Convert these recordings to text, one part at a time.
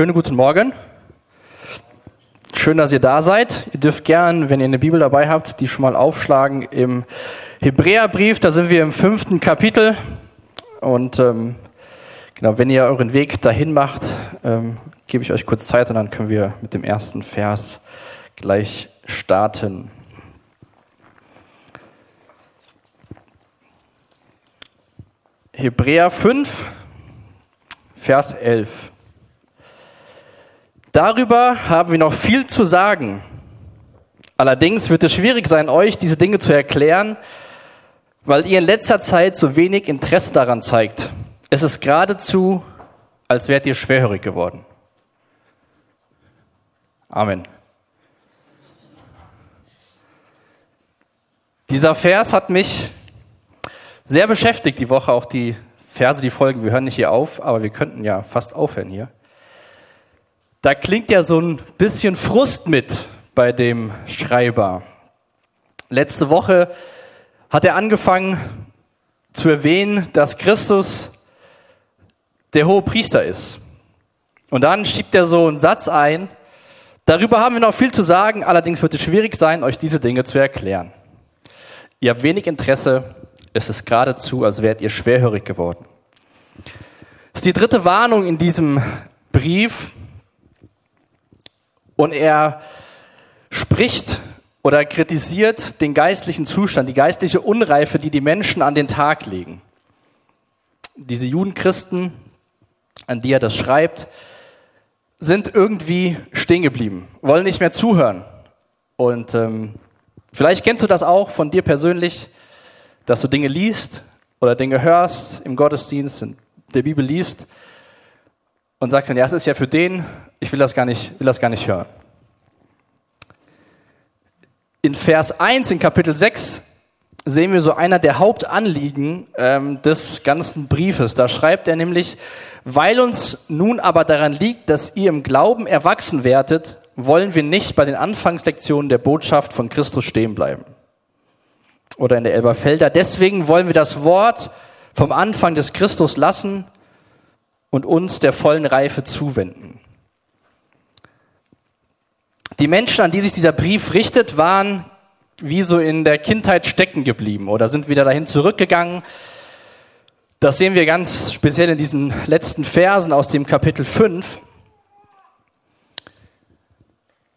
Schönen guten Morgen. Schön, dass ihr da seid. Ihr dürft gern, wenn ihr eine Bibel dabei habt, die schon mal aufschlagen im Hebräerbrief. Da sind wir im fünften Kapitel. Und ähm, genau, wenn ihr euren Weg dahin macht, ähm, gebe ich euch kurz Zeit und dann können wir mit dem ersten Vers gleich starten. Hebräer 5, Vers 11. Darüber haben wir noch viel zu sagen. Allerdings wird es schwierig sein, euch diese Dinge zu erklären, weil ihr in letzter Zeit so wenig Interesse daran zeigt. Es ist geradezu, als wärt ihr schwerhörig geworden. Amen. Dieser Vers hat mich sehr beschäftigt die Woche, auch die Verse, die folgen. Wir hören nicht hier auf, aber wir könnten ja fast aufhören hier. Da klingt ja so ein bisschen Frust mit bei dem Schreiber. Letzte Woche hat er angefangen zu erwähnen, dass Christus der hohe Priester ist. Und dann schiebt er so einen Satz ein, darüber haben wir noch viel zu sagen, allerdings wird es schwierig sein, euch diese Dinge zu erklären. Ihr habt wenig Interesse, es ist geradezu, als wärt ihr schwerhörig geworden. Das ist die dritte Warnung in diesem Brief, und er spricht oder kritisiert den geistlichen Zustand, die geistliche Unreife, die die Menschen an den Tag legen. Diese Judenchristen, an die er das schreibt, sind irgendwie stehen geblieben, wollen nicht mehr zuhören. Und ähm, vielleicht kennst du das auch von dir persönlich, dass du Dinge liest oder Dinge hörst im Gottesdienst, in der Bibel liest und sagst dann, ja, es ist ja für den, ich will das gar nicht, will das gar nicht hören. In Vers 1 in Kapitel 6 sehen wir so einer der Hauptanliegen ähm, des ganzen Briefes. Da schreibt er nämlich, weil uns nun aber daran liegt, dass ihr im Glauben erwachsen werdet, wollen wir nicht bei den Anfangslektionen der Botschaft von Christus stehen bleiben. Oder in der Elberfelder. Deswegen wollen wir das Wort vom Anfang des Christus lassen und uns der vollen Reife zuwenden. Die Menschen, an die sich dieser Brief richtet, waren wie so in der Kindheit stecken geblieben oder sind wieder dahin zurückgegangen. Das sehen wir ganz speziell in diesen letzten Versen aus dem Kapitel 5.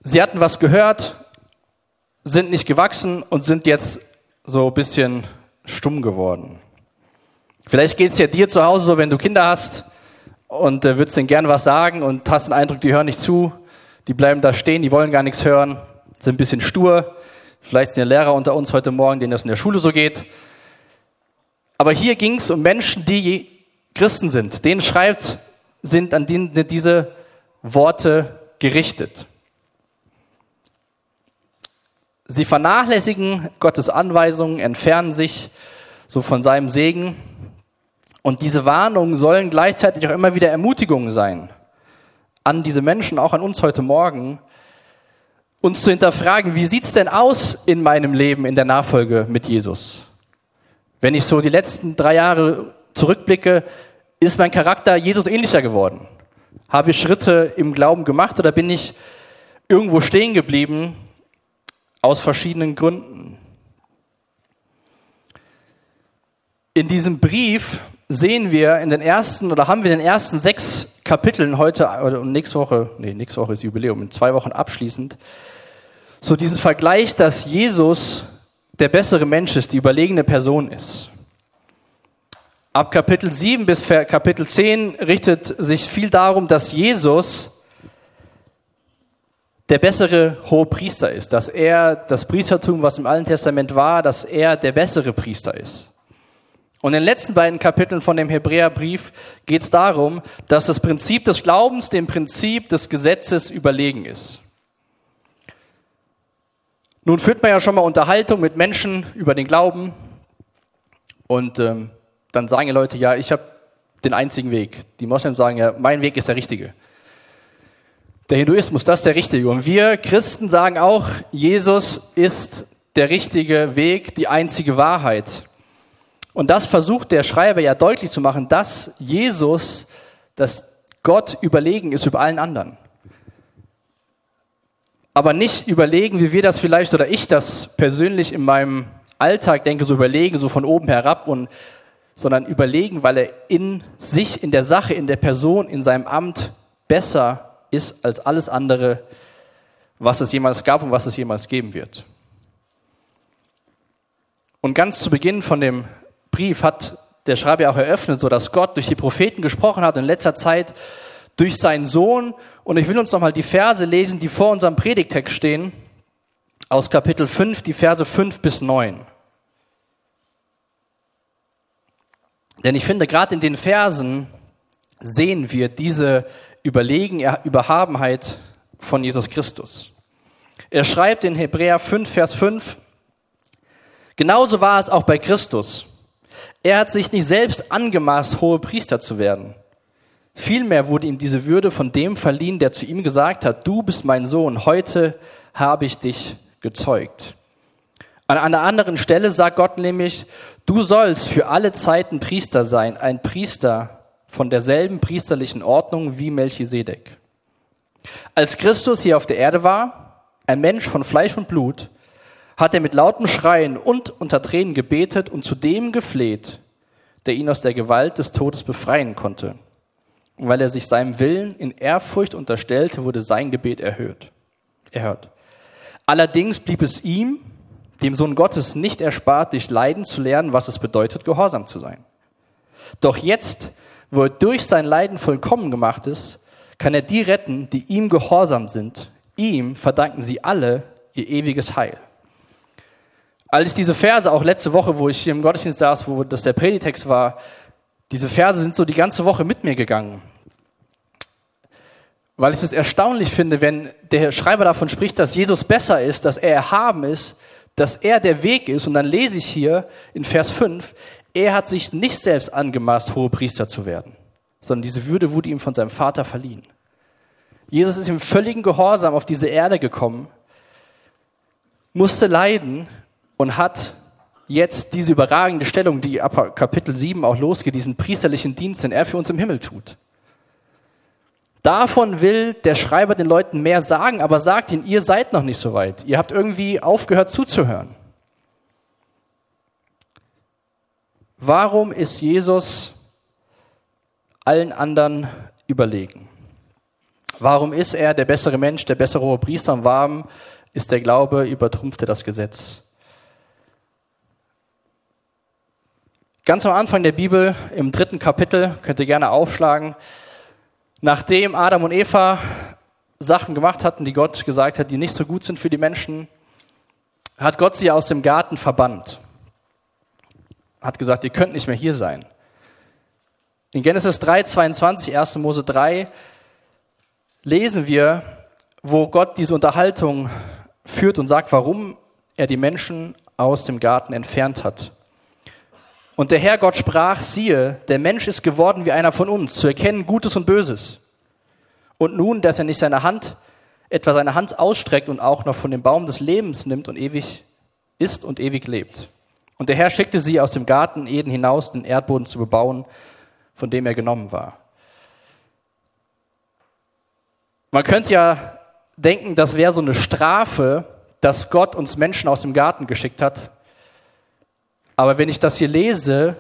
Sie hatten was gehört, sind nicht gewachsen und sind jetzt so ein bisschen stumm geworden. Vielleicht geht es ja dir zu Hause so, wenn du Kinder hast und äh, würdest denen gern was sagen und hast den Eindruck, die hören nicht zu die bleiben da stehen, die wollen gar nichts hören, sind ein bisschen stur. Vielleicht sind ja Lehrer unter uns heute Morgen, denen das in der Schule so geht. Aber hier ging es um Menschen, die Christen sind. Denen schreibt, sind an denen diese Worte gerichtet. Sie vernachlässigen Gottes Anweisungen, entfernen sich so von seinem Segen. Und diese Warnungen sollen gleichzeitig auch immer wieder Ermutigungen sein an diese Menschen, auch an uns heute Morgen, uns zu hinterfragen, wie sieht's denn aus in meinem Leben in der Nachfolge mit Jesus? Wenn ich so die letzten drei Jahre zurückblicke, ist mein Charakter Jesus ähnlicher geworden? Habe ich Schritte im Glauben gemacht oder bin ich irgendwo stehen geblieben aus verschiedenen Gründen? In diesem Brief sehen wir in den ersten oder haben wir in den ersten sechs Kapiteln heute oder nächste Woche, nee, nächste Woche ist Jubiläum, in zwei Wochen abschließend, so diesen Vergleich, dass Jesus der bessere Mensch ist, die überlegene Person ist. Ab Kapitel 7 bis Kapitel 10 richtet sich viel darum, dass Jesus der bessere hohe Priester ist, dass er das Priestertum, was im Alten Testament war, dass er der bessere Priester ist. Und in den letzten beiden Kapiteln von dem Hebräerbrief geht es darum, dass das Prinzip des Glaubens dem Prinzip des Gesetzes überlegen ist. Nun führt man ja schon mal Unterhaltung mit Menschen über den Glauben und ähm, dann sagen die Leute, ja, ich habe den einzigen Weg. Die Moslems sagen ja, mein Weg ist der richtige. Der Hinduismus, das ist der richtige. Und wir Christen sagen auch, Jesus ist der richtige Weg, die einzige Wahrheit. Und das versucht der Schreiber ja deutlich zu machen, dass Jesus das Gott überlegen ist über allen anderen. Aber nicht überlegen, wie wir das vielleicht oder ich das persönlich in meinem Alltag denke, so überlegen, so von oben herab und sondern überlegen, weil er in sich, in der Sache, in der Person, in seinem Amt besser ist als alles andere, was es jemals gab und was es jemals geben wird. Und ganz zu Beginn von dem Brief hat der Schreiber auch eröffnet, so dass Gott durch die Propheten gesprochen hat in letzter Zeit durch seinen Sohn. Und ich will uns nochmal die Verse lesen, die vor unserem Predigtext stehen, aus Kapitel 5, die Verse 5 bis 9. Denn ich finde, gerade in den Versen sehen wir diese Überlegen, Überhabenheit von Jesus Christus. Er schreibt in Hebräer 5, Vers 5, genauso war es auch bei Christus. Er hat sich nicht selbst angemaßt, hohe Priester zu werden. Vielmehr wurde ihm diese Würde von dem verliehen, der zu ihm gesagt hat, du bist mein Sohn, heute habe ich dich gezeugt. An einer anderen Stelle sagt Gott nämlich, du sollst für alle Zeiten Priester sein, ein Priester von derselben priesterlichen Ordnung wie Melchisedek. Als Christus hier auf der Erde war, ein Mensch von Fleisch und Blut, hat er mit lautem Schreien und unter Tränen gebetet und zu dem gefleht, der ihn aus der Gewalt des Todes befreien konnte. Und weil er sich seinem Willen in Ehrfurcht unterstellte, wurde sein Gebet erhöht, erhört. Allerdings blieb es ihm, dem Sohn Gottes, nicht erspart, durch Leiden zu lernen, was es bedeutet, gehorsam zu sein. Doch jetzt, wo er durch sein Leiden vollkommen gemacht ist, kann er die retten, die ihm gehorsam sind. Ihm verdanken sie alle ihr ewiges Heil. Als ich diese Verse, auch letzte Woche, wo ich hier im Gottesdienst saß, wo das der Preditext war, diese Verse sind so die ganze Woche mit mir gegangen. Weil ich es erstaunlich finde, wenn der Schreiber davon spricht, dass Jesus besser ist, dass er erhaben ist, dass er der Weg ist. Und dann lese ich hier in Vers 5, er hat sich nicht selbst angemaßt, hohe Priester zu werden, sondern diese Würde wurde ihm von seinem Vater verliehen. Jesus ist im völligen Gehorsam auf diese Erde gekommen, musste leiden und hat jetzt diese überragende Stellung, die ab Kapitel 7 auch losgeht, diesen priesterlichen Dienst, den er für uns im Himmel tut. Davon will der Schreiber den Leuten mehr sagen, aber sagt ihnen, ihr seid noch nicht so weit. Ihr habt irgendwie aufgehört zuzuhören. Warum ist Jesus allen anderen überlegen? Warum ist er der bessere Mensch, der bessere Priester und warum ist der Glaube übertrumpfte das Gesetz? Ganz am Anfang der Bibel, im dritten Kapitel, könnt ihr gerne aufschlagen, Nachdem Adam und Eva Sachen gemacht hatten, die Gott gesagt hat, die nicht so gut sind für die Menschen, hat Gott sie aus dem Garten verbannt. Hat gesagt, ihr könnt nicht mehr hier sein. In Genesis 3, 22, 1. Mose 3 lesen wir, wo Gott diese Unterhaltung führt und sagt, warum er die Menschen aus dem Garten entfernt hat. Und der Herr Gott sprach, siehe, der Mensch ist geworden wie einer von uns, zu erkennen Gutes und Böses. Und nun, dass er nicht seine Hand, etwa seine Hand ausstreckt und auch noch von dem Baum des Lebens nimmt und ewig ist und ewig lebt. Und der Herr schickte sie aus dem Garten Eden hinaus, den Erdboden zu bebauen, von dem er genommen war. Man könnte ja denken, das wäre so eine Strafe, dass Gott uns Menschen aus dem Garten geschickt hat, aber wenn ich das hier lese,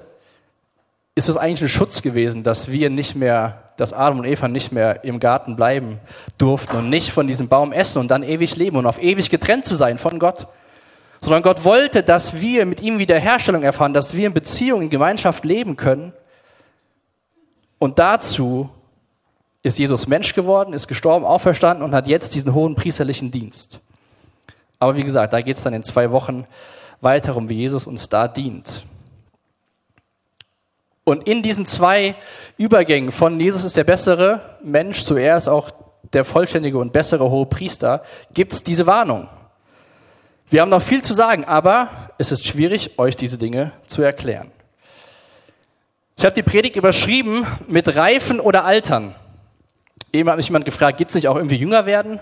ist es eigentlich ein Schutz gewesen, dass wir nicht mehr, dass Adam und Eva nicht mehr im Garten bleiben durften und nicht von diesem Baum essen und dann ewig leben und auf ewig getrennt zu sein von Gott. Sondern Gott wollte, dass wir mit ihm Wiederherstellung erfahren, dass wir in Beziehung, in Gemeinschaft leben können. Und dazu ist Jesus Mensch geworden, ist gestorben, auferstanden und hat jetzt diesen hohen priesterlichen Dienst. Aber wie gesagt, da geht es dann in zwei Wochen weiter um, wie Jesus uns da dient. Und in diesen zwei Übergängen von Jesus ist der bessere Mensch zu er ist auch der vollständige und bessere hohe Priester, gibt es diese Warnung. Wir haben noch viel zu sagen, aber es ist schwierig, euch diese Dinge zu erklären. Ich habe die Predigt überschrieben mit Reifen oder Altern. Eben hat mich jemand gefragt, gibt es nicht auch irgendwie jünger werden?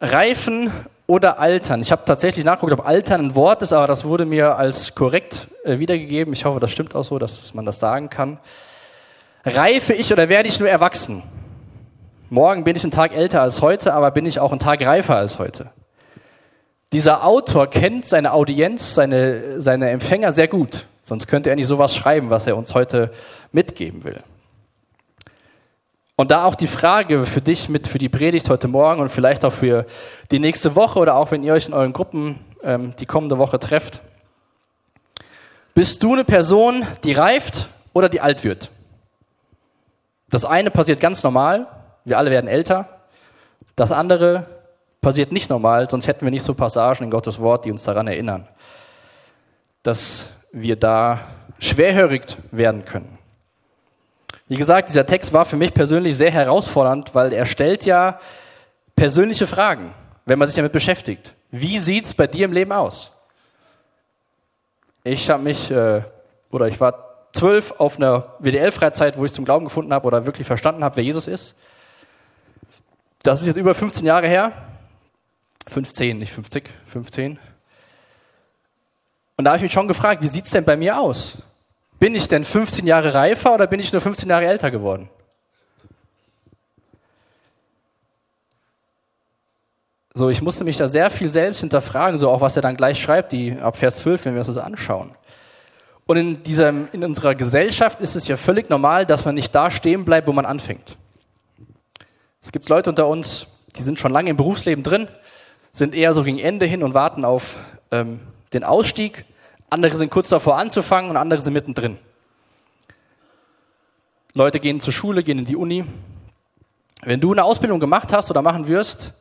Reifen oder altern. Ich habe tatsächlich nachgeguckt, ob altern ein Wort ist, aber das wurde mir als korrekt äh, wiedergegeben. Ich hoffe, das stimmt auch so, dass man das sagen kann. Reife ich oder werde ich nur erwachsen? Morgen bin ich einen Tag älter als heute, aber bin ich auch einen Tag reifer als heute? Dieser Autor kennt seine Audienz, seine, seine Empfänger sehr gut. Sonst könnte er nicht sowas schreiben, was er uns heute mitgeben will. Und da auch die Frage für dich mit für die Predigt heute Morgen und vielleicht auch für die nächste Woche oder auch wenn ihr euch in euren Gruppen ähm, die kommende Woche trefft. Bist du eine Person, die reift oder die alt wird? Das eine passiert ganz normal, wir alle werden älter. Das andere passiert nicht normal, sonst hätten wir nicht so Passagen in Gottes Wort, die uns daran erinnern, dass wir da schwerhörig werden können. Wie gesagt, dieser Text war für mich persönlich sehr herausfordernd, weil er stellt ja persönliche Fragen, wenn man sich damit beschäftigt. Wie sieht's bei dir im Leben aus? Ich habe mich, äh, oder ich war zwölf auf einer WDL-Freizeit, wo ich zum Glauben gefunden habe oder wirklich verstanden habe, wer Jesus ist. Das ist jetzt über 15 Jahre her. 15, nicht 50, 15. Und da habe ich mich schon gefragt, wie sieht's denn bei mir aus? Bin ich denn 15 Jahre reifer oder bin ich nur 15 Jahre älter geworden? So, ich musste mich da sehr viel selbst hinterfragen, so auch was er dann gleich schreibt, die ab Vers 12, wenn wir uns das anschauen. Und in, diesem, in unserer Gesellschaft ist es ja völlig normal, dass man nicht da stehen bleibt, wo man anfängt. Es gibt Leute unter uns, die sind schon lange im Berufsleben drin, sind eher so gegen Ende hin und warten auf ähm, den Ausstieg. Andere sind kurz davor anzufangen und andere sind mittendrin. Leute gehen zur Schule, gehen in die Uni. Wenn du eine Ausbildung gemacht hast oder machen wirst,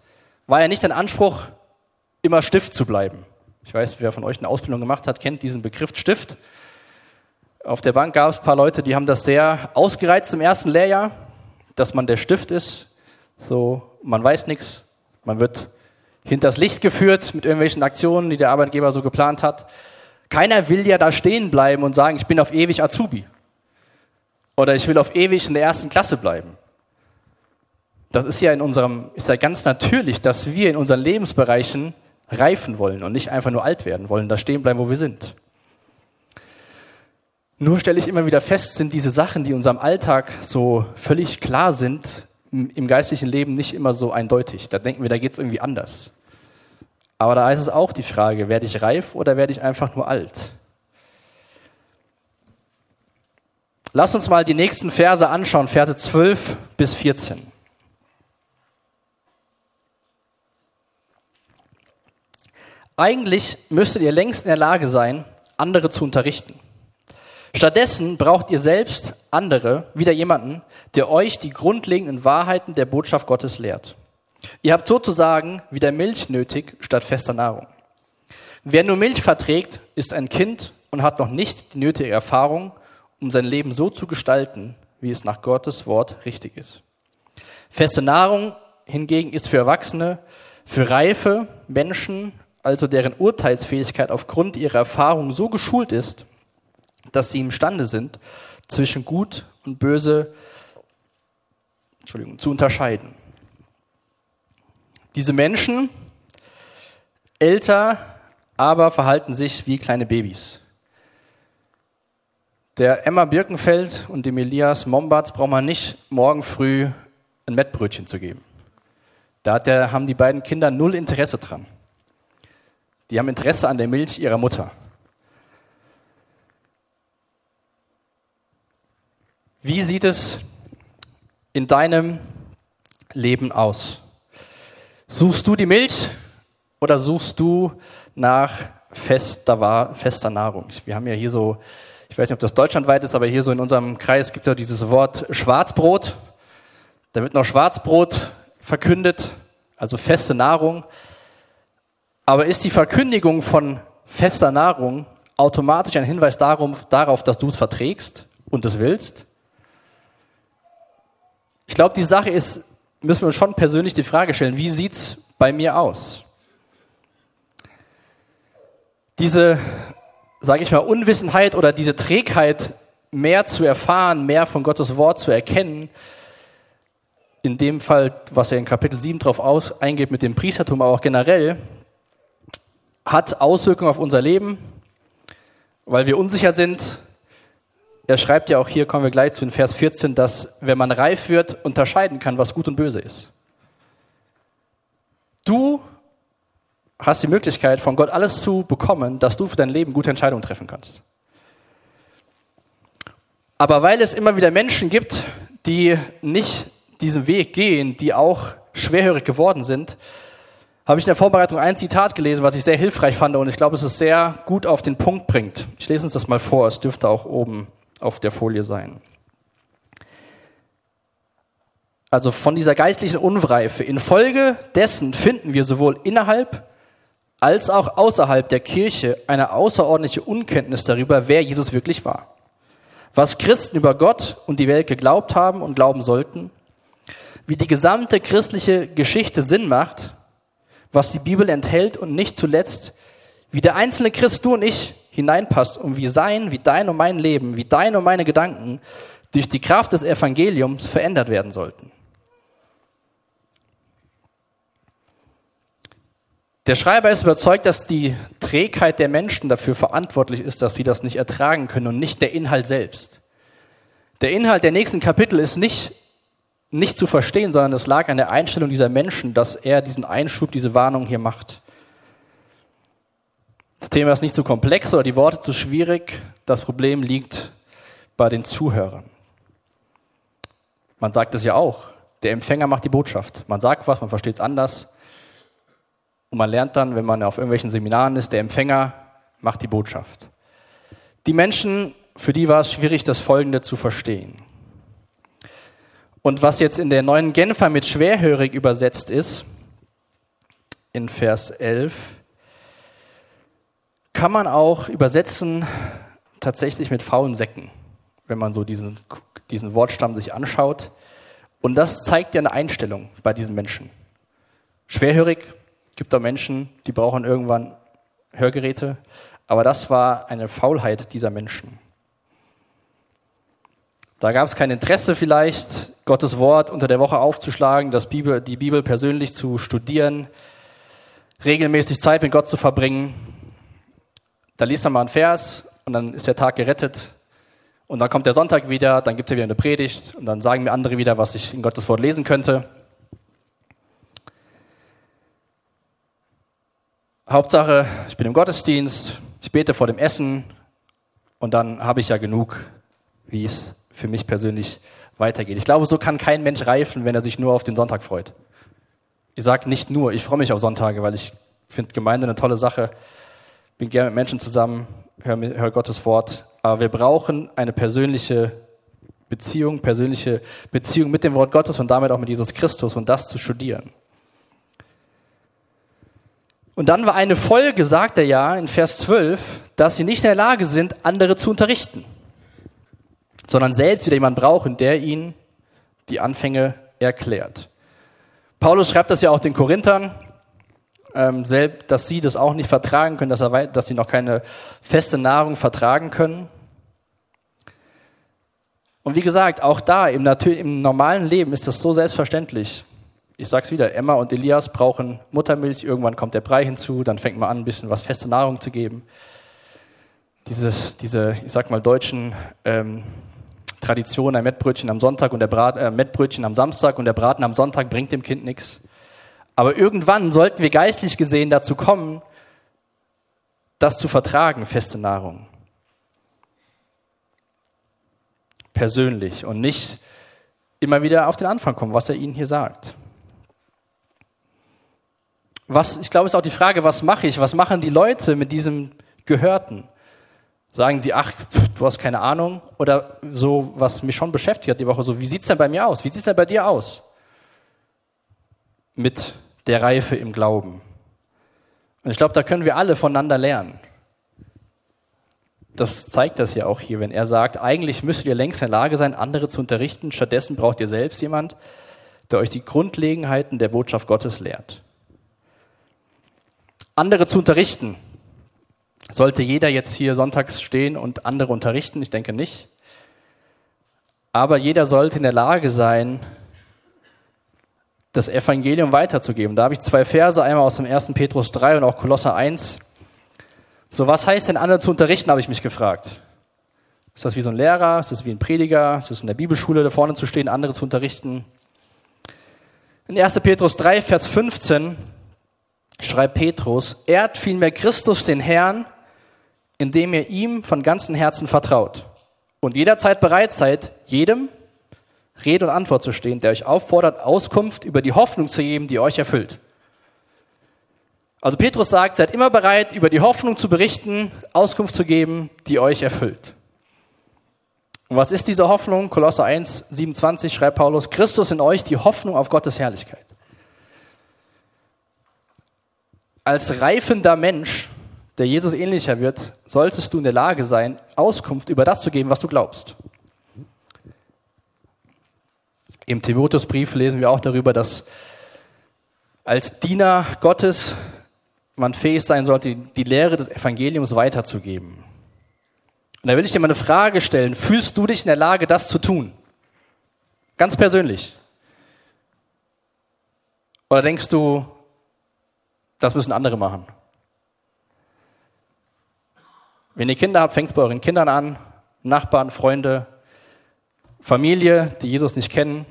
war ja nicht dein Anspruch, immer Stift zu bleiben. Ich weiß, wer von euch eine Ausbildung gemacht hat, kennt diesen Begriff Stift. Auf der Bank gab es ein paar Leute, die haben das sehr ausgereizt im ersten Lehrjahr, dass man der Stift ist. So, man weiß nichts, man wird hinters Licht geführt mit irgendwelchen Aktionen, die der Arbeitgeber so geplant hat. Keiner will ja da stehen bleiben und sagen, ich bin auf ewig Azubi. Oder ich will auf ewig in der ersten Klasse bleiben. Das ist ja in unserem, ist ja ganz natürlich, dass wir in unseren Lebensbereichen reifen wollen und nicht einfach nur alt werden wollen, da stehen bleiben, wo wir sind. Nur stelle ich immer wieder fest, sind diese Sachen, die unserem Alltag so völlig klar sind, im geistlichen Leben nicht immer so eindeutig. Da denken wir, da geht es irgendwie anders. Aber da ist es auch die Frage, werde ich reif oder werde ich einfach nur alt? Lass uns mal die nächsten Verse anschauen, Verse 12 bis 14. Eigentlich müsstet ihr längst in der Lage sein, andere zu unterrichten. Stattdessen braucht ihr selbst andere, wieder jemanden, der euch die grundlegenden Wahrheiten der Botschaft Gottes lehrt. Ihr habt sozusagen wieder Milch nötig statt fester Nahrung. Wer nur Milch verträgt, ist ein Kind und hat noch nicht die nötige Erfahrung, um sein Leben so zu gestalten, wie es nach Gottes Wort richtig ist. Feste Nahrung hingegen ist für Erwachsene, für reife Menschen, also deren Urteilsfähigkeit aufgrund ihrer Erfahrung so geschult ist, dass sie imstande sind, zwischen Gut und Böse zu unterscheiden. Diese Menschen, älter, aber verhalten sich wie kleine Babys. Der Emma Birkenfeld und dem Elias Mombatz braucht man nicht morgen früh ein Mettbrötchen zu geben. Da der, haben die beiden Kinder null Interesse dran. Die haben Interesse an der Milch ihrer Mutter. Wie sieht es in deinem Leben aus? Suchst du die Milch oder suchst du nach fester, fester Nahrung? Wir haben ja hier so, ich weiß nicht, ob das deutschlandweit ist, aber hier so in unserem Kreis gibt es ja dieses Wort Schwarzbrot. Da wird noch Schwarzbrot verkündet, also feste Nahrung. Aber ist die Verkündigung von fester Nahrung automatisch ein Hinweis darum, darauf, dass du es verträgst und es willst? Ich glaube, die Sache ist, müssen wir uns schon persönlich die Frage stellen, wie sieht's bei mir aus? Diese, sage ich mal, Unwissenheit oder diese Trägheit, mehr zu erfahren, mehr von Gottes Wort zu erkennen, in dem Fall, was er in Kapitel 7 drauf eingeht mit dem Priestertum, aber auch generell, hat Auswirkungen auf unser Leben, weil wir unsicher sind, er schreibt ja auch hier, kommen wir gleich zu in Vers 14, dass wenn man reif wird, unterscheiden kann, was gut und böse ist. Du hast die Möglichkeit, von Gott alles zu bekommen, dass du für dein Leben gute Entscheidungen treffen kannst. Aber weil es immer wieder Menschen gibt, die nicht diesen Weg gehen, die auch schwerhörig geworden sind, habe ich in der Vorbereitung ein Zitat gelesen, was ich sehr hilfreich fand und ich glaube, es ist sehr gut auf den Punkt bringt. Ich lese uns das mal vor, es dürfte auch oben auf der Folie sein. Also von dieser geistlichen Unreife. Infolge dessen finden wir sowohl innerhalb als auch außerhalb der Kirche eine außerordentliche Unkenntnis darüber, wer Jesus wirklich war. Was Christen über Gott und die Welt geglaubt haben und glauben sollten, wie die gesamte christliche Geschichte Sinn macht was die Bibel enthält und nicht zuletzt, wie der einzelne Christ, du und ich, hineinpasst und wie sein, wie dein und mein Leben, wie deine und meine Gedanken durch die Kraft des Evangeliums verändert werden sollten. Der Schreiber ist überzeugt, dass die Trägheit der Menschen dafür verantwortlich ist, dass sie das nicht ertragen können und nicht der Inhalt selbst. Der Inhalt der nächsten Kapitel ist nicht nicht zu verstehen, sondern es lag an der Einstellung dieser Menschen, dass er diesen Einschub, diese Warnung hier macht. Das Thema ist nicht zu komplex oder die Worte zu schwierig. Das Problem liegt bei den Zuhörern. Man sagt es ja auch. Der Empfänger macht die Botschaft. Man sagt was, man versteht es anders. Und man lernt dann, wenn man auf irgendwelchen Seminaren ist, der Empfänger macht die Botschaft. Die Menschen, für die war es schwierig, das Folgende zu verstehen. Und was jetzt in der neuen Genfer mit schwerhörig übersetzt ist, in Vers 11, kann man auch übersetzen tatsächlich mit faulen Säcken, wenn man so diesen, diesen Wortstamm sich anschaut. Und das zeigt ja eine Einstellung bei diesen Menschen. Schwerhörig gibt auch Menschen, die brauchen irgendwann Hörgeräte, aber das war eine Faulheit dieser Menschen. Da gab es kein Interesse vielleicht, Gottes Wort unter der Woche aufzuschlagen, das Bibel, die Bibel persönlich zu studieren, regelmäßig Zeit mit Gott zu verbringen. Da liest man mal einen Vers und dann ist der Tag gerettet. Und dann kommt der Sonntag wieder, dann gibt es wieder eine Predigt und dann sagen mir andere wieder, was ich in Gottes Wort lesen könnte. Hauptsache, ich bin im Gottesdienst, ich bete vor dem Essen und dann habe ich ja genug, wie es für mich persönlich weitergeht. Ich glaube, so kann kein Mensch reifen, wenn er sich nur auf den Sonntag freut. Ich sage nicht nur, ich freue mich auf Sonntage, weil ich finde Gemeinde eine tolle Sache, bin gerne mit Menschen zusammen, höre hör Gottes Wort, aber wir brauchen eine persönliche Beziehung, persönliche Beziehung mit dem Wort Gottes und damit auch mit Jesus Christus und das zu studieren. Und dann war eine Folge, sagt er ja in Vers 12, dass sie nicht in der Lage sind, andere zu unterrichten sondern selbst wieder jemand brauchen, der ihnen die Anfänge erklärt. Paulus schreibt das ja auch den Korinthern, ähm, selbst, dass sie das auch nicht vertragen können, dass, er, dass sie noch keine feste Nahrung vertragen können. Und wie gesagt, auch da im, im normalen Leben ist das so selbstverständlich. Ich sag's wieder, Emma und Elias brauchen Muttermilch, irgendwann kommt der Brei hinzu, dann fängt man an, ein bisschen was feste Nahrung zu geben. Diese, diese ich sag mal, deutschen ähm, Tradition, ein Mettbrötchen am Sonntag und der Brat, äh, Mettbrötchen am Samstag und der Braten am Sonntag bringt dem Kind nichts. Aber irgendwann sollten wir geistlich gesehen dazu kommen, das zu vertragen, feste Nahrung. Persönlich und nicht immer wieder auf den Anfang kommen, was er ihnen hier sagt. Was, ich glaube, es ist auch die Frage, was mache ich? Was machen die Leute mit diesem Gehörten? Sagen sie, ach, du hast keine Ahnung? Oder so, was mich schon beschäftigt hat die Woche, so, wie sieht's denn bei mir aus? Wie sieht's denn bei dir aus? Mit der Reife im Glauben. Und ich glaube, da können wir alle voneinander lernen. Das zeigt das ja auch hier, wenn er sagt, eigentlich müsstet ihr längst in der Lage sein, andere zu unterrichten. Stattdessen braucht ihr selbst jemand, der euch die Grundlegenheiten der Botschaft Gottes lehrt. Andere zu unterrichten, sollte jeder jetzt hier sonntags stehen und andere unterrichten? Ich denke nicht. Aber jeder sollte in der Lage sein, das Evangelium weiterzugeben. Da habe ich zwei Verse, einmal aus dem 1. Petrus 3 und auch Kolosser 1. So, was heißt denn andere zu unterrichten, habe ich mich gefragt. Ist das wie so ein Lehrer? Ist das wie ein Prediger? Ist das in der Bibelschule da vorne zu stehen, andere zu unterrichten? In 1. Petrus 3, Vers 15 schreibt Petrus, ehrt vielmehr Christus den Herrn, indem ihr ihm von ganzem Herzen vertraut und jederzeit bereit seid, jedem Rede und Antwort zu stehen, der euch auffordert, Auskunft über die Hoffnung zu geben, die euch erfüllt. Also Petrus sagt, seid immer bereit, über die Hoffnung zu berichten, Auskunft zu geben, die euch erfüllt. Und was ist diese Hoffnung? Kolosser 1, 27 schreibt Paulus, Christus in euch die Hoffnung auf Gottes Herrlichkeit. Als reifender Mensch, der Jesus ähnlicher wird, solltest du in der Lage sein, Auskunft über das zu geben, was du glaubst. Im Timotheusbrief lesen wir auch darüber, dass als Diener Gottes man fähig sein sollte, die Lehre des Evangeliums weiterzugeben. Und da will ich dir mal eine Frage stellen. Fühlst du dich in der Lage, das zu tun? Ganz persönlich. Oder denkst du, das müssen andere machen? Wenn ihr Kinder habt, fängt es bei euren Kindern an, Nachbarn, Freunde, Familie, die Jesus nicht kennen.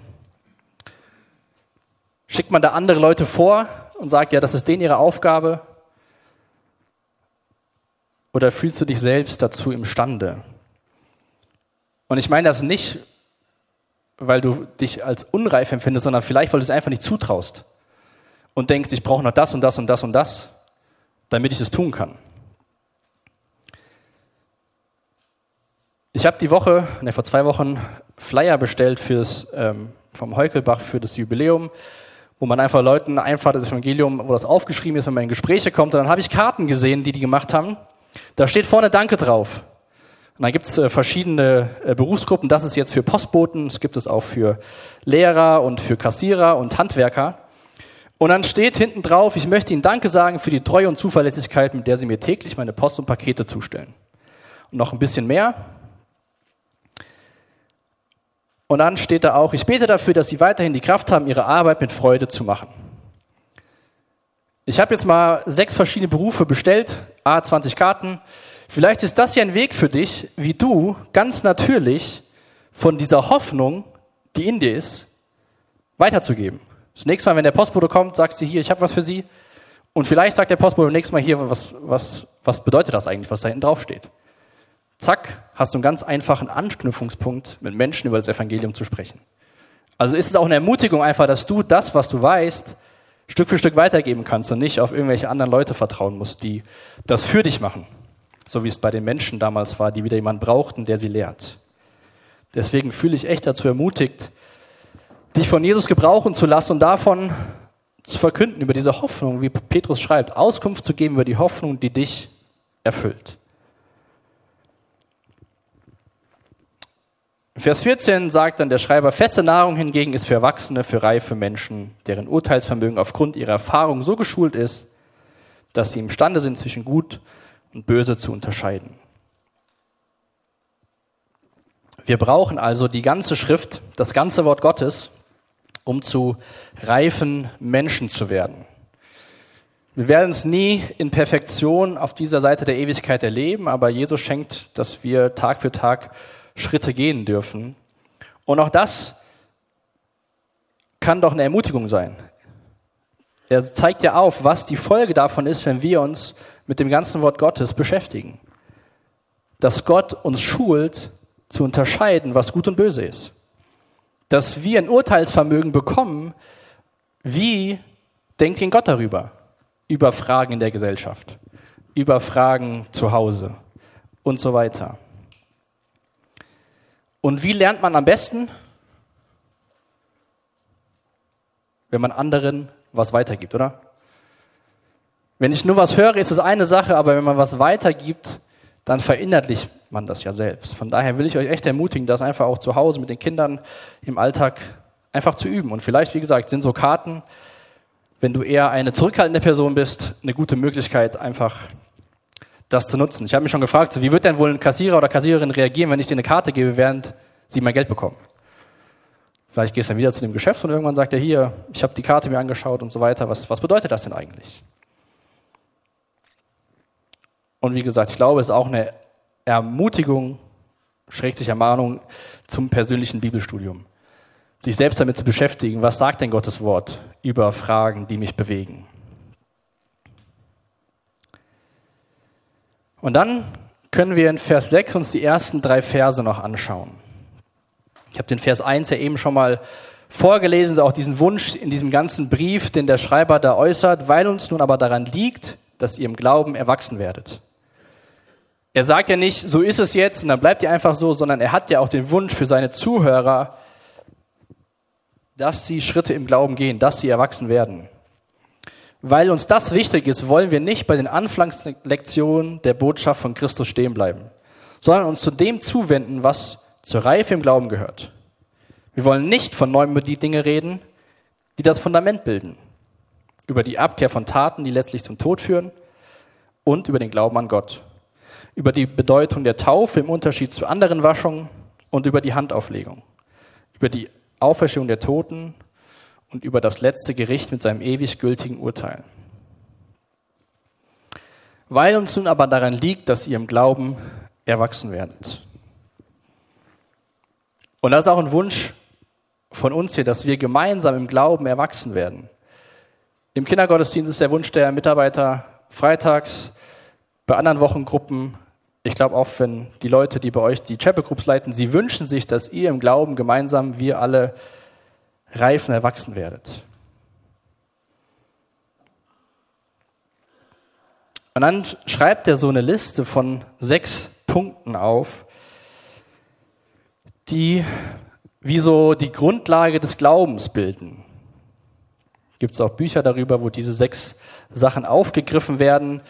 Schickt man da andere Leute vor und sagt, ja, das ist denen ihre Aufgabe? Oder fühlst du dich selbst dazu imstande? Und ich meine das nicht, weil du dich als unreif empfindest, sondern vielleicht, weil du es einfach nicht zutraust und denkst, ich brauche noch das und das und das und das, damit ich es tun kann. Ich habe die Woche, ne, vor zwei Wochen, Flyer bestellt fürs, ähm, vom Heukelbach für das Jubiläum wo man einfach Leuten einfach das Evangelium, wo das aufgeschrieben ist, wenn man in Gespräche kommt. Und dann habe ich Karten gesehen, die die gemacht haben. Da steht vorne Danke drauf. Und dann gibt es äh, verschiedene äh, Berufsgruppen. Das ist jetzt für Postboten, es gibt es auch für Lehrer und für Kassierer und Handwerker. Und dann steht hinten drauf, ich möchte Ihnen Danke sagen für die Treue und Zuverlässigkeit, mit der Sie mir täglich meine Post und Pakete zustellen. Und noch ein bisschen mehr. Und dann steht da auch, ich bete dafür, dass Sie weiterhin die Kraft haben, Ihre Arbeit mit Freude zu machen. Ich habe jetzt mal sechs verschiedene Berufe bestellt, A 20 Karten. Vielleicht ist das ja ein Weg für dich, wie du ganz natürlich von dieser Hoffnung, die in dir ist, weiterzugeben. Das nächste Mal, wenn der Postbote kommt, sagst du hier, ich habe was für Sie. Und vielleicht sagt der Postbote beim nächsten Mal hier, was, was, was bedeutet das eigentlich, was da hinten drauf steht. Zack, hast du einen ganz einfachen Anknüpfungspunkt, mit Menschen über das Evangelium zu sprechen. Also ist es auch eine Ermutigung einfach, dass du das, was du weißt, Stück für Stück weitergeben kannst und nicht auf irgendwelche anderen Leute vertrauen musst, die das für dich machen. So wie es bei den Menschen damals war, die wieder jemanden brauchten, der sie lehrt. Deswegen fühle ich echt dazu ermutigt, dich von Jesus gebrauchen zu lassen und davon zu verkünden über diese Hoffnung, wie Petrus schreibt, Auskunft zu geben über die Hoffnung, die dich erfüllt. Vers 14 sagt dann der Schreiber, feste Nahrung hingegen ist für Erwachsene, für reife Menschen, deren Urteilsvermögen aufgrund ihrer Erfahrung so geschult ist, dass sie imstande sind, zwischen gut und böse zu unterscheiden. Wir brauchen also die ganze Schrift, das ganze Wort Gottes, um zu reifen Menschen zu werden. Wir werden es nie in Perfektion auf dieser Seite der Ewigkeit erleben, aber Jesus schenkt, dass wir Tag für Tag Schritte gehen dürfen. Und auch das kann doch eine Ermutigung sein. Er zeigt ja auf, was die Folge davon ist, wenn wir uns mit dem ganzen Wort Gottes beschäftigen. Dass Gott uns schult, zu unterscheiden, was gut und böse ist. Dass wir ein Urteilsvermögen bekommen, wie denkt denn Gott darüber? Über Fragen in der Gesellschaft, über Fragen zu Hause und so weiter. Und wie lernt man am besten? Wenn man anderen was weitergibt, oder? Wenn ich nur was höre, ist es eine Sache, aber wenn man was weitergibt, dann verinnerlicht man das ja selbst. Von daher will ich euch echt ermutigen, das einfach auch zu Hause mit den Kindern im Alltag einfach zu üben. Und vielleicht, wie gesagt, sind so Karten, wenn du eher eine zurückhaltende Person bist, eine gute Möglichkeit, einfach das zu nutzen. Ich habe mich schon gefragt, wie wird denn wohl ein Kassierer oder Kassiererin reagieren, wenn ich dir eine Karte gebe, während sie mein Geld bekommen? Vielleicht gehst du dann wieder zu dem Geschäft und irgendwann sagt er hier, ich habe die Karte mir angeschaut und so weiter. Was, was bedeutet das denn eigentlich? Und wie gesagt, ich glaube, es ist auch eine Ermutigung, schrägt sich Ermahnung zum persönlichen Bibelstudium. Sich selbst damit zu beschäftigen, was sagt denn Gottes Wort über Fragen, die mich bewegen. Und dann können wir in Vers 6 uns die ersten drei Verse noch anschauen. Ich habe den Vers 1 ja eben schon mal vorgelesen, auch diesen Wunsch in diesem ganzen Brief, den der Schreiber da äußert, weil uns nun aber daran liegt, dass ihr im Glauben erwachsen werdet. Er sagt ja nicht, so ist es jetzt und dann bleibt ihr einfach so, sondern er hat ja auch den Wunsch für seine Zuhörer, dass sie Schritte im Glauben gehen, dass sie erwachsen werden. Weil uns das wichtig ist, wollen wir nicht bei den Anfangslektionen der Botschaft von Christus stehen bleiben, sondern uns zu dem zuwenden, was zur Reife im Glauben gehört. Wir wollen nicht von neuem über die Dinge reden, die das Fundament bilden. Über die Abkehr von Taten, die letztlich zum Tod führen und über den Glauben an Gott. Über die Bedeutung der Taufe im Unterschied zu anderen Waschungen und über die Handauflegung. Über die Auferstehung der Toten und über das letzte Gericht mit seinem ewig gültigen Urteil. Weil uns nun aber daran liegt, dass ihr im Glauben erwachsen werdet. Und das ist auch ein Wunsch von uns hier, dass wir gemeinsam im Glauben erwachsen werden. Im Kindergottesdienst ist der Wunsch der Mitarbeiter freitags, bei anderen Wochengruppen, ich glaube auch, wenn die Leute, die bei euch die Chapel Groups leiten, sie wünschen sich, dass ihr im Glauben gemeinsam, wir alle reifen, erwachsen werdet. Und dann schreibt er so eine Liste von sechs Punkten auf, die wie so die Grundlage des Glaubens bilden. Gibt es auch Bücher darüber, wo diese sechs Sachen aufgegriffen werden.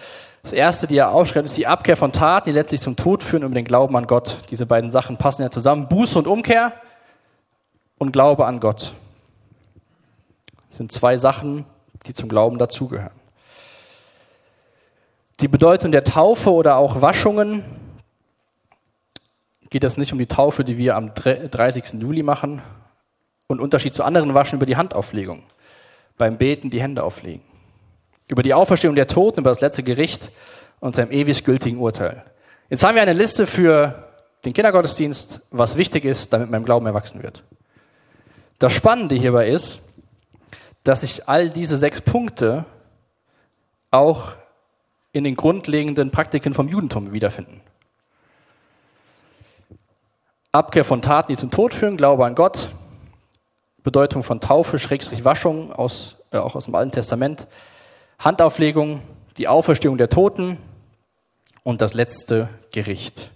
Das erste, die er aufschreibt, ist die Abkehr von Taten, die letztlich zum Tod führen, um den Glauben an Gott. Diese beiden Sachen passen ja zusammen. Buße und Umkehr und Glaube an Gott. Sind zwei Sachen, die zum Glauben dazugehören. Die Bedeutung der Taufe oder auch Waschungen geht es nicht um die Taufe, die wir am 30. Juli machen und Unterschied zu anderen Waschen über die Handauflegung. Beim Beten die Hände auflegen. Über die Auferstehung der Toten, über das letzte Gericht und seinem ewig gültigen Urteil. Jetzt haben wir eine Liste für den Kindergottesdienst, was wichtig ist, damit mein Glauben erwachsen wird. Das Spannende hierbei ist, dass sich all diese sechs Punkte auch in den grundlegenden Praktiken vom Judentum wiederfinden. Abkehr von Taten, die zum Tod führen, Glaube an Gott, Bedeutung von Taufe, Schrägstrich Waschung, aus, äh, auch aus dem Alten Testament, Handauflegung, die Auferstehung der Toten und das letzte Gericht.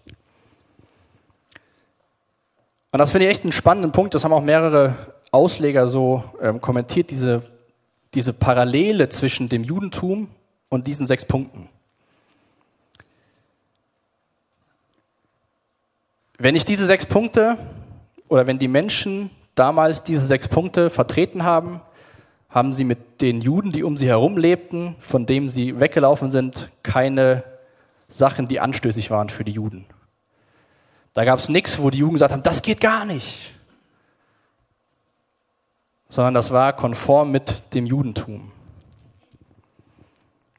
Und das finde ich echt einen spannenden Punkt, das haben auch mehrere Ausleger so ähm, kommentiert, diese, diese Parallele zwischen dem Judentum und diesen sechs Punkten. Wenn ich diese sechs Punkte oder wenn die Menschen damals diese sechs Punkte vertreten haben, haben sie mit den Juden, die um sie herum lebten, von denen sie weggelaufen sind, keine Sachen, die anstößig waren für die Juden. Da gab es nichts, wo die Juden gesagt haben, das geht gar nicht. Sondern das war konform mit dem Judentum.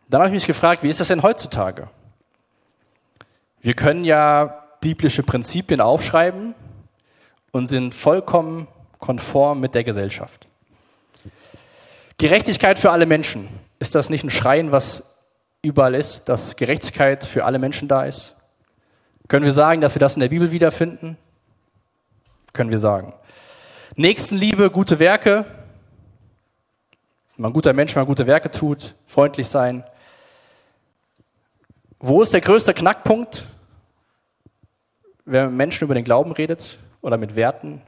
Dann habe ich mich gefragt, wie ist das denn heutzutage? Wir können ja biblische Prinzipien aufschreiben und sind vollkommen konform mit der Gesellschaft. Gerechtigkeit für alle Menschen. Ist das nicht ein Schreien, was überall ist, dass Gerechtigkeit für alle Menschen da ist? Können wir sagen, dass wir das in der Bibel wiederfinden? Können wir sagen. Nächstenliebe, gute Werke. Wenn man ein guter Mensch, wenn man gute Werke tut, freundlich sein. Wo ist der größte Knackpunkt? wenn man mit Menschen über den Glauben redet oder mit Werten,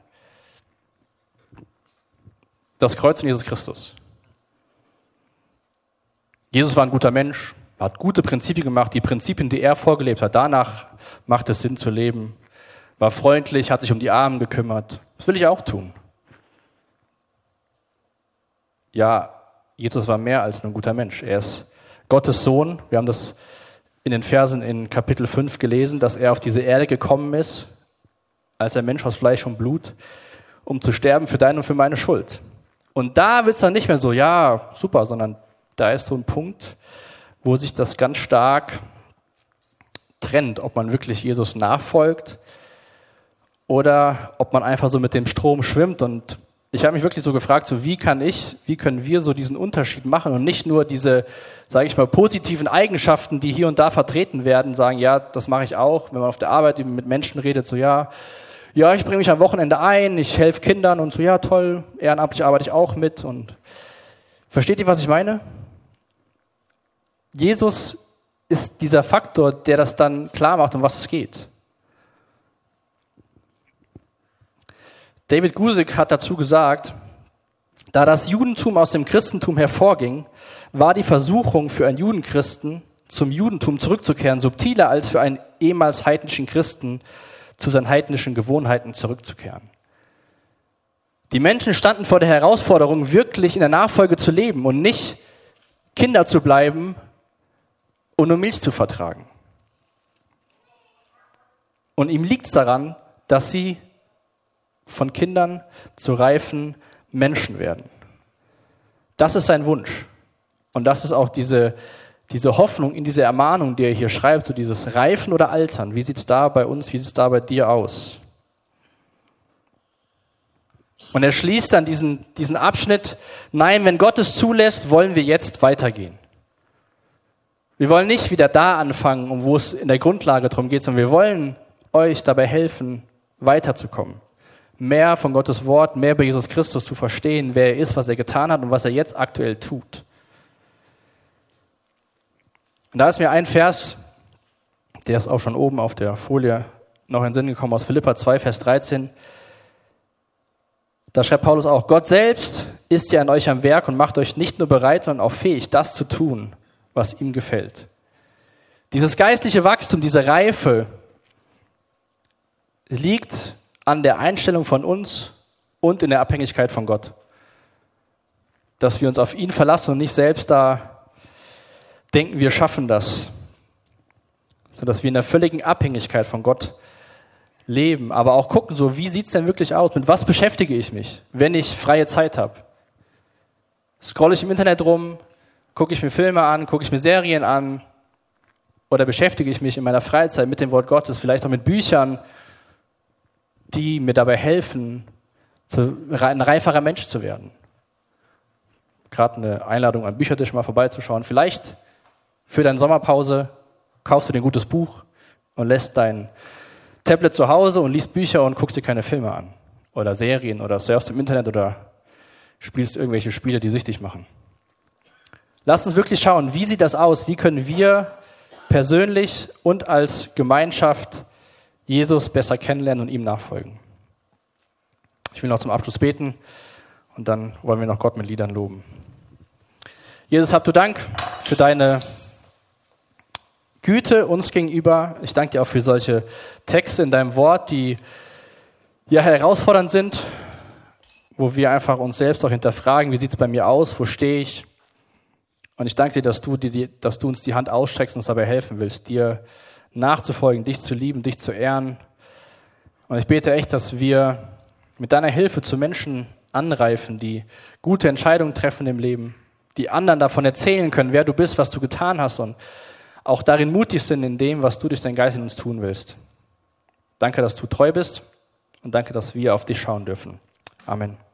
das Kreuz von Jesus Christus. Jesus war ein guter Mensch, hat gute Prinzipien gemacht, die Prinzipien, die er vorgelebt hat. Danach macht es Sinn zu leben, war freundlich, hat sich um die Armen gekümmert. Das will ich auch tun. Ja, Jesus war mehr als nur ein guter Mensch. Er ist Gottes Sohn. Wir haben das in den Versen in Kapitel 5 gelesen, dass er auf diese Erde gekommen ist, als ein Mensch aus Fleisch und Blut, um zu sterben für deine und für meine Schuld. Und da wird es dann nicht mehr so, ja, super, sondern da ist so ein Punkt, wo sich das ganz stark trennt, ob man wirklich Jesus nachfolgt oder ob man einfach so mit dem Strom schwimmt. Und ich habe mich wirklich so gefragt, so wie kann ich, wie können wir so diesen Unterschied machen und nicht nur diese, sage ich mal, positiven Eigenschaften, die hier und da vertreten werden, sagen, ja, das mache ich auch, wenn man auf der Arbeit mit Menschen redet, so ja, ja, ich bringe mich am Wochenende ein, ich helfe Kindern und so, ja, toll, ehrenamtlich arbeite ich auch mit und versteht ihr, was ich meine? Jesus ist dieser Faktor, der das dann klar macht, um was es geht. David Gusick hat dazu gesagt, da das Judentum aus dem Christentum hervorging, war die Versuchung für einen Judenchristen zum Judentum zurückzukehren subtiler als für einen ehemals heidnischen Christen zu seinen heidnischen Gewohnheiten zurückzukehren. Die Menschen standen vor der Herausforderung, wirklich in der Nachfolge zu leben und nicht Kinder zu bleiben und nur Milch zu vertragen. Und ihm liegt es daran, dass sie von Kindern zu reifen Menschen werden. Das ist sein Wunsch. Und das ist auch diese, diese Hoffnung in diese Ermahnung, die er hier schreibt, so dieses Reifen oder Altern. Wie sieht es da bei uns, wie sieht es da bei dir aus? Und er schließt dann diesen, diesen Abschnitt, nein, wenn Gott es zulässt, wollen wir jetzt weitergehen. Wir wollen nicht wieder da anfangen, um wo es in der Grundlage darum geht, sondern wir wollen euch dabei helfen, weiterzukommen. Mehr von Gottes Wort, mehr bei Jesus Christus zu verstehen, wer er ist, was er getan hat und was er jetzt aktuell tut. Und da ist mir ein Vers, der ist auch schon oben auf der Folie noch in den Sinn gekommen, aus Philippa 2, Vers 13. Da schreibt Paulus auch, Gott selbst ist ja an euch am Werk und macht euch nicht nur bereit, sondern auch fähig, das zu tun, was ihm gefällt. Dieses geistliche Wachstum, diese Reife liegt an der Einstellung von uns und in der Abhängigkeit von Gott. Dass wir uns auf ihn verlassen und nicht selbst da denken, wir schaffen das. Sondern dass wir in der völligen Abhängigkeit von Gott leben. Aber auch gucken, so wie sieht's denn wirklich aus? Mit was beschäftige ich mich, wenn ich freie Zeit habe? Scrolle ich im Internet rum, Gucke ich mir Filme an, gucke ich mir Serien an oder beschäftige ich mich in meiner Freizeit mit dem Wort Gottes, vielleicht auch mit Büchern, die mir dabei helfen, ein reiferer Mensch zu werden. Gerade eine Einladung am Büchertisch mal vorbeizuschauen. Vielleicht für deine Sommerpause kaufst du dir ein gutes Buch und lässt dein Tablet zu Hause und liest Bücher und guckst dir keine Filme an. Oder Serien oder surfst im Internet oder spielst irgendwelche Spiele, die süchtig machen. Lass uns wirklich schauen, wie sieht das aus? Wie können wir persönlich und als Gemeinschaft Jesus besser kennenlernen und ihm nachfolgen? Ich will noch zum Abschluss beten und dann wollen wir noch Gott mit Liedern loben. Jesus, habt du Dank für deine Güte uns gegenüber. Ich danke dir auch für solche Texte in deinem Wort, die ja herausfordernd sind, wo wir einfach uns selbst auch hinterfragen, wie sieht es bei mir aus, wo stehe ich? Und ich danke dir, dass du, dir, dass du uns die Hand ausstreckst und uns dabei helfen willst, dir nachzufolgen, dich zu lieben, dich zu ehren. Und ich bete echt, dass wir mit deiner Hilfe zu Menschen anreifen, die gute Entscheidungen treffen im Leben, die anderen davon erzählen können, wer du bist, was du getan hast und auch darin mutig sind in dem, was du durch deinen Geist in uns tun willst. Danke, dass du treu bist und danke, dass wir auf dich schauen dürfen. Amen.